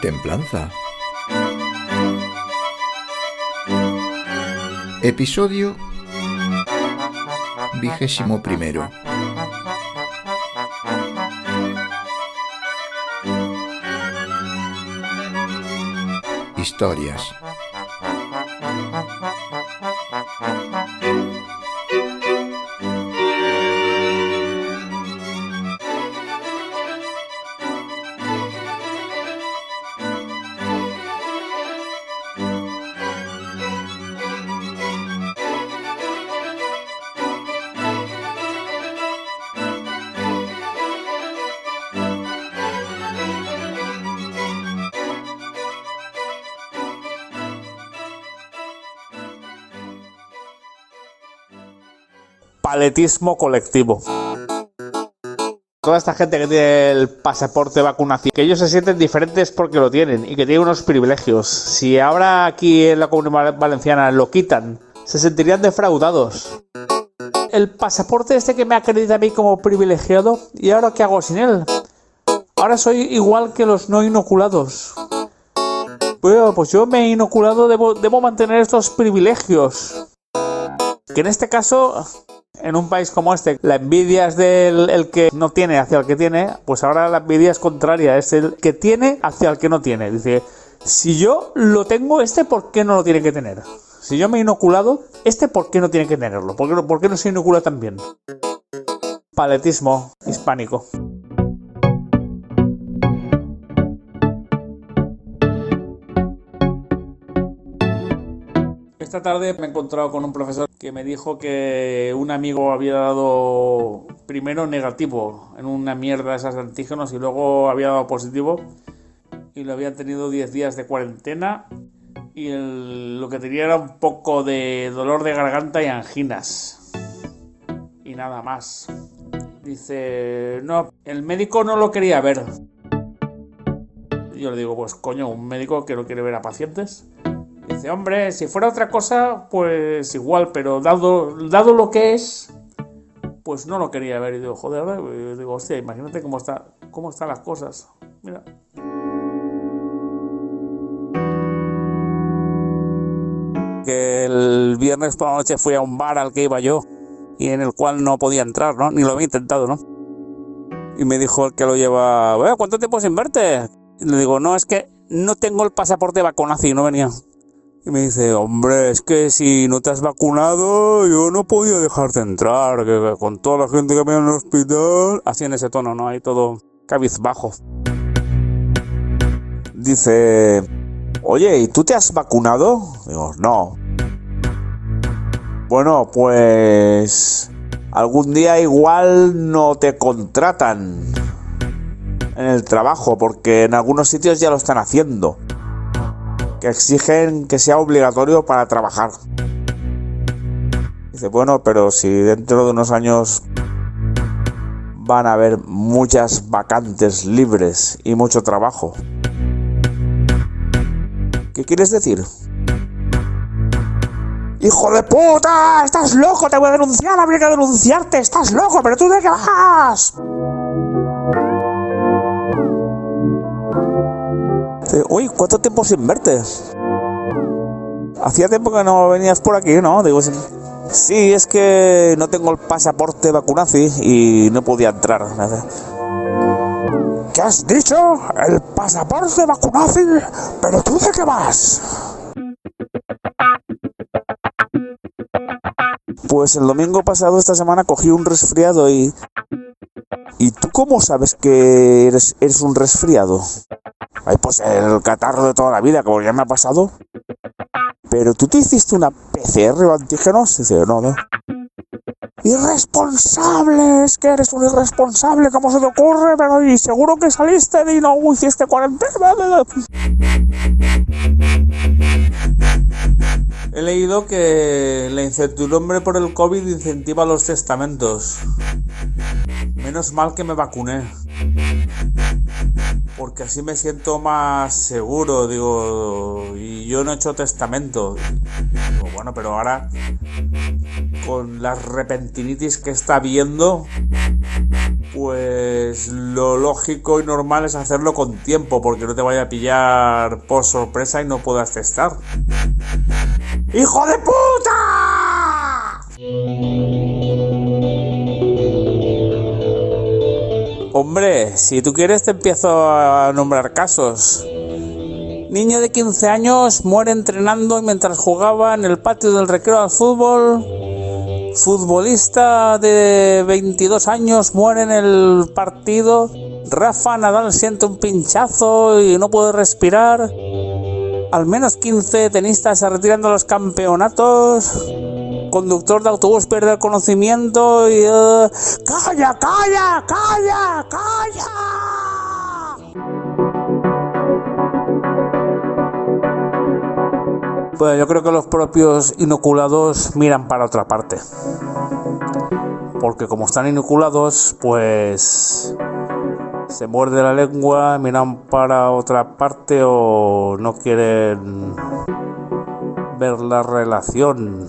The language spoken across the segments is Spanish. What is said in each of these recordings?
Templanza. Episodio vigésimo primero. Historias. Paletismo colectivo. Toda esta gente que tiene el pasaporte vacunación, que ellos se sienten diferentes porque lo tienen y que tienen unos privilegios. Si ahora aquí en la comunidad valenciana lo quitan, se sentirían defraudados. El pasaporte este que me acredita a mí como privilegiado, ¿y ahora qué hago sin él? Ahora soy igual que los no inoculados. Bueno, pues yo me he inoculado, debo mantener estos privilegios. Que en este caso en un país como este, la envidia es del el que no tiene hacia el que tiene, pues ahora la envidia es contraria, es el que tiene hacia el que no tiene. Dice, si yo lo tengo, este, ¿por qué no lo tiene que tener? Si yo me he inoculado, este, ¿por qué no tiene que tenerlo? ¿Por qué, por qué no se inocula también? Paletismo hispánico. Esta tarde me he encontrado con un profesor que me dijo que un amigo había dado primero negativo en una mierda de esas antígenos y luego había dado positivo y lo había tenido 10 días de cuarentena y lo que tenía era un poco de dolor de garganta y anginas y nada más. Dice, no, el médico no lo quería ver. Yo le digo, pues coño, un médico que no quiere ver a pacientes. Dice, hombre, si fuera otra cosa, pues igual, pero dado, dado lo que es, pues no lo quería ver. Y digo, joder, digo, hostia, imagínate cómo, está, cómo están las cosas. Mira. Que el viernes por la noche fui a un bar al que iba yo y en el cual no podía entrar, ¿no? Ni lo había intentado, ¿no? Y me dijo el que lo lleva, ¿cuánto tiempo sin verte? Y le digo, no, es que no tengo el pasaporte vacunación no venía. Y me dice, hombre, es que si no te has vacunado, yo no podía dejarte entrar, con toda la gente que me en el hospital, así en ese tono, ¿no? Hay todo cabizbajo. Dice, oye, ¿y tú te has vacunado? Digo, no. Bueno, pues algún día igual no te contratan en el trabajo, porque en algunos sitios ya lo están haciendo exigen que sea obligatorio para trabajar. Dice, bueno, pero si dentro de unos años van a haber muchas vacantes libres y mucho trabajo. ¿Qué quieres decir? ¡Hijo de puta! ¡Estás loco! ¡Te voy a denunciar! ¡Habría que denunciarte! ¡Estás loco! ¿Pero tú de qué vas? Uy, ¿cuánto tiempo sin verte? Hacía tiempo que no venías por aquí, ¿no? Digo, sí, es que no tengo el pasaporte vacunaci y no podía entrar. ¿Qué has dicho? ¿El pasaporte vacunaci? ¿Pero tú de qué vas? Pues el domingo pasado esta semana cogí un resfriado y... ¿Y tú cómo sabes que eres, eres un resfriado? Ay, pues el catarro de toda la vida, como ya me ha pasado. Pero tú te hiciste una PCR o antígenos? Dice, no, no. Irresponsable, es que eres un irresponsable, ¿cómo se te ocurre? Pero y seguro que saliste y no hiciste cuarentena. He leído que la incertidumbre por el COVID incentiva los testamentos. Menos mal que me vacuné porque así me siento más seguro, digo, y yo no he hecho testamento. Digo, bueno, pero ahora con la repentinitis que está viendo, pues lo lógico y normal es hacerlo con tiempo, porque no te vaya a pillar por sorpresa y no puedas testar. ¡Hijo de puta! Hombre, si tú quieres te empiezo a nombrar casos. Niño de 15 años muere entrenando mientras jugaba en el patio del recreo al fútbol. Futbolista de 22 años muere en el partido. Rafa Nadal siente un pinchazo y no puede respirar. Al menos 15 tenistas se retiran de los campeonatos. Conductor de autobús pierde el conocimiento y... eh, ¡Calla, calla, calla, calla! Pues yo creo que los propios inoculados miran para otra parte. Porque como están inoculados, pues se muerde la lengua, miran para otra parte o no quieren ver la relación.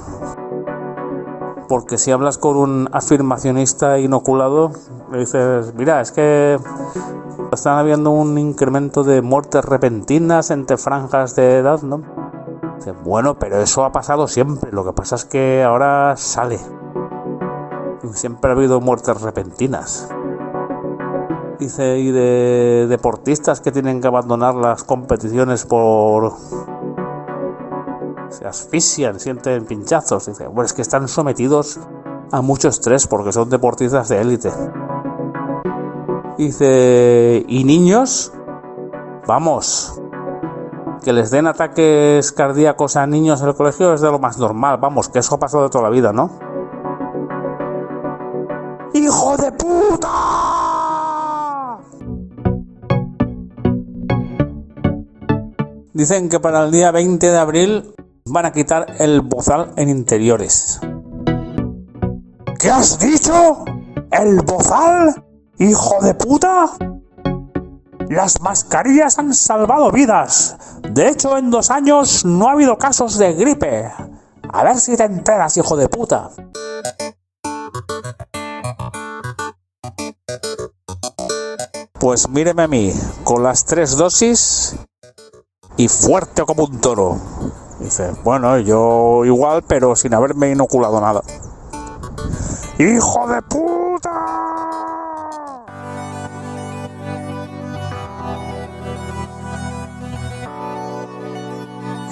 Porque si hablas con un afirmacionista inoculado, le dices, mira, es que están habiendo un incremento de muertes repentinas entre franjas de edad, ¿no? Dice, bueno, pero eso ha pasado siempre. Lo que pasa es que ahora sale. Siempre ha habido muertes repentinas. Dice, y de deportistas que tienen que abandonar las competiciones por... Se asfixian, sienten pinchazos. Dice, bueno, es que están sometidos a mucho estrés porque son deportistas de élite. Dice, ¿y niños? Vamos, que les den ataques cardíacos a niños en el colegio es de lo más normal, vamos, que eso ha pasado de toda la vida, ¿no? ¡Hijo de puta! Dicen que para el día 20 de abril van a quitar el bozal en interiores. ¿Qué has dicho? ¿El bozal? ¡Hijo de puta! Las mascarillas han salvado vidas. De hecho, en dos años no ha habido casos de gripe. A ver si te enteras, hijo de puta. Pues míreme a mí, con las tres dosis y fuerte como un toro. Dice, bueno, yo igual, pero sin haberme inoculado nada. ¡Hijo de puta!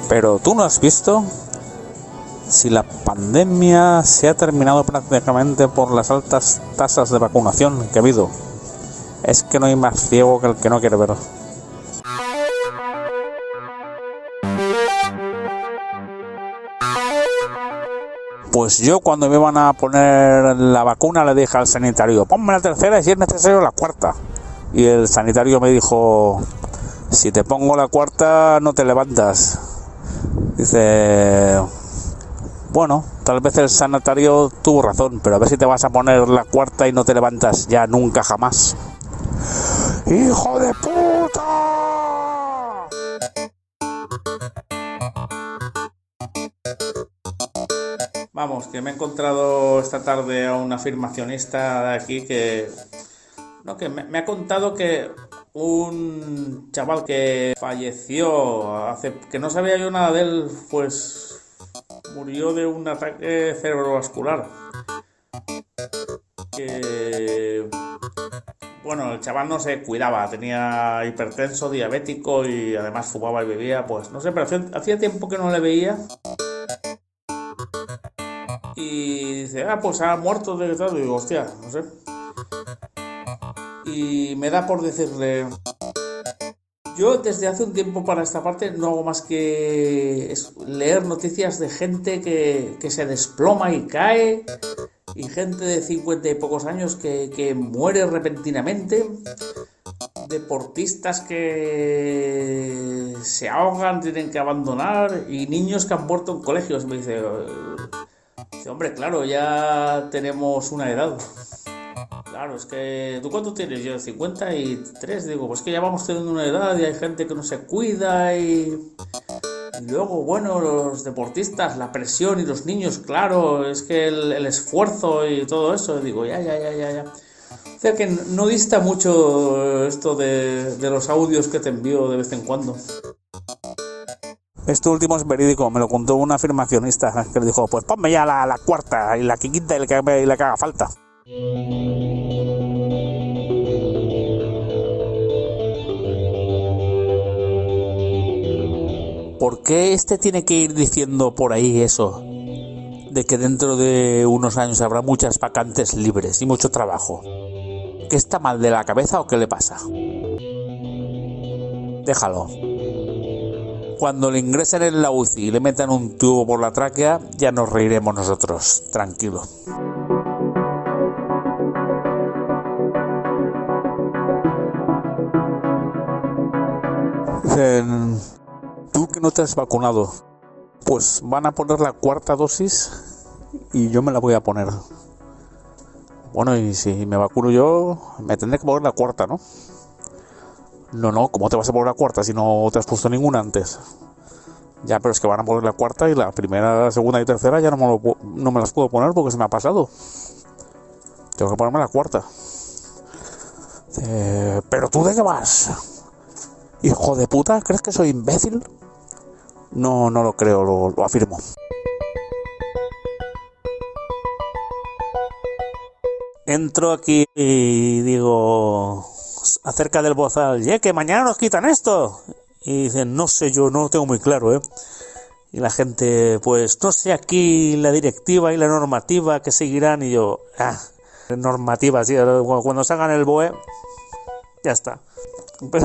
Pero tú no has visto si la pandemia se ha terminado prácticamente por las altas tasas de vacunación que ha habido. Es que no hay más ciego que el que no quiere ver. Pues yo cuando me iban a poner la vacuna le dije al sanitario, ponme la tercera y si es necesario la cuarta. Y el sanitario me dijo, si te pongo la cuarta no te levantas. Dice, bueno, tal vez el sanitario tuvo razón, pero a ver si te vas a poner la cuarta y no te levantas ya nunca jamás. ¡Hijo de puta! Vamos, que me he encontrado esta tarde a un afirmacionista de aquí que. No, que me, ha contado que un chaval que falleció hace. que no sabía yo nada de él, pues. murió de un ataque cerebrovascular. Que. Bueno, el chaval no se cuidaba, tenía hipertenso, diabético y además fumaba y bebía, pues no sé, pero hacía tiempo que no le veía ah, pues ha muerto de tal. Y digo, hostia, no sé. Y me da por decirle, yo desde hace un tiempo para esta parte no hago más que leer noticias de gente que, que se desploma y cae. Y gente de 50 y pocos años que, que muere repentinamente. Deportistas que se ahogan, tienen que abandonar. Y niños que han muerto en colegios. Me dice, Dice, hombre, claro, ya tenemos una edad. Claro, es que. ¿Tú cuánto tienes? Yo 53. Digo, pues que ya vamos teniendo una edad y hay gente que no se cuida y. y luego, bueno, los deportistas, la presión y los niños, claro, es que el, el esfuerzo y todo eso. Digo, ya, ya, ya, ya, ya. O sea que no dista mucho esto de, de los audios que te envío de vez en cuando. Esto último es verídico, me lo contó un afirmacionista que le dijo, pues ponme ya la, la cuarta y la quinta y la que, y la que haga falta. ¿Por qué este tiene que ir diciendo por ahí eso? De que dentro de unos años habrá muchas vacantes libres y mucho trabajo. ¿Qué está mal de la cabeza o qué le pasa? Déjalo. Cuando le ingresen en la UCI y le metan un tubo por la tráquea, ya nos reiremos nosotros, tranquilo. Tú que no te has vacunado, pues van a poner la cuarta dosis y yo me la voy a poner. Bueno, y si me vacuno yo, me tendré que poner la cuarta, ¿no? No, no, ¿cómo te vas a poner la cuarta si no te has puesto ninguna antes? Ya, pero es que van a poner la cuarta y la primera, segunda y tercera ya no me, lo, no me las puedo poner porque se me ha pasado. Tengo que ponerme la cuarta. Eh, pero tú de qué vas? Hijo de puta, ¿crees que soy imbécil? No, no lo creo, lo, lo afirmo. Entro aquí y digo acerca del bozal, ¿eh? que mañana nos quitan esto. Y dicen, no sé, yo no lo tengo muy claro, ¿eh? Y la gente, pues, no sé aquí la directiva y la normativa que seguirán. Y yo, ah, normativa, sí, cuando salgan el BOE, ya está.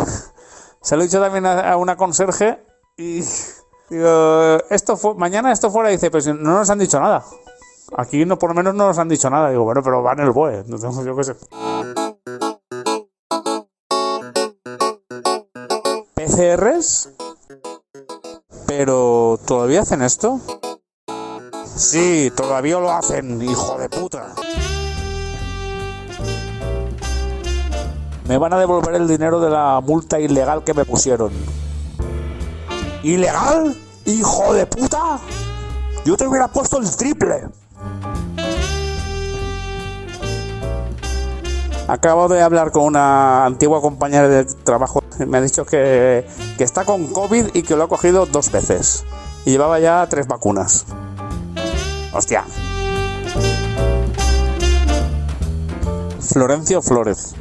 Se lo he dicho también a una conserje y digo, esto mañana esto fuera, dice, pues no nos han dicho nada. Aquí no, por lo menos no nos han dicho nada. Digo, bueno, pero va en el BOE, no tengo yo qué sé. Pero ¿todavía hacen esto? Sí, todavía lo hacen, hijo de puta. Me van a devolver el dinero de la multa ilegal que me pusieron. ¿Ilegal? ¡Hijo de puta! Yo te hubiera puesto el triple. Acabo de hablar con una antigua compañera de trabajo. Me ha dicho que, que está con COVID y que lo ha cogido dos veces. Y llevaba ya tres vacunas. Hostia. Florencio Flores.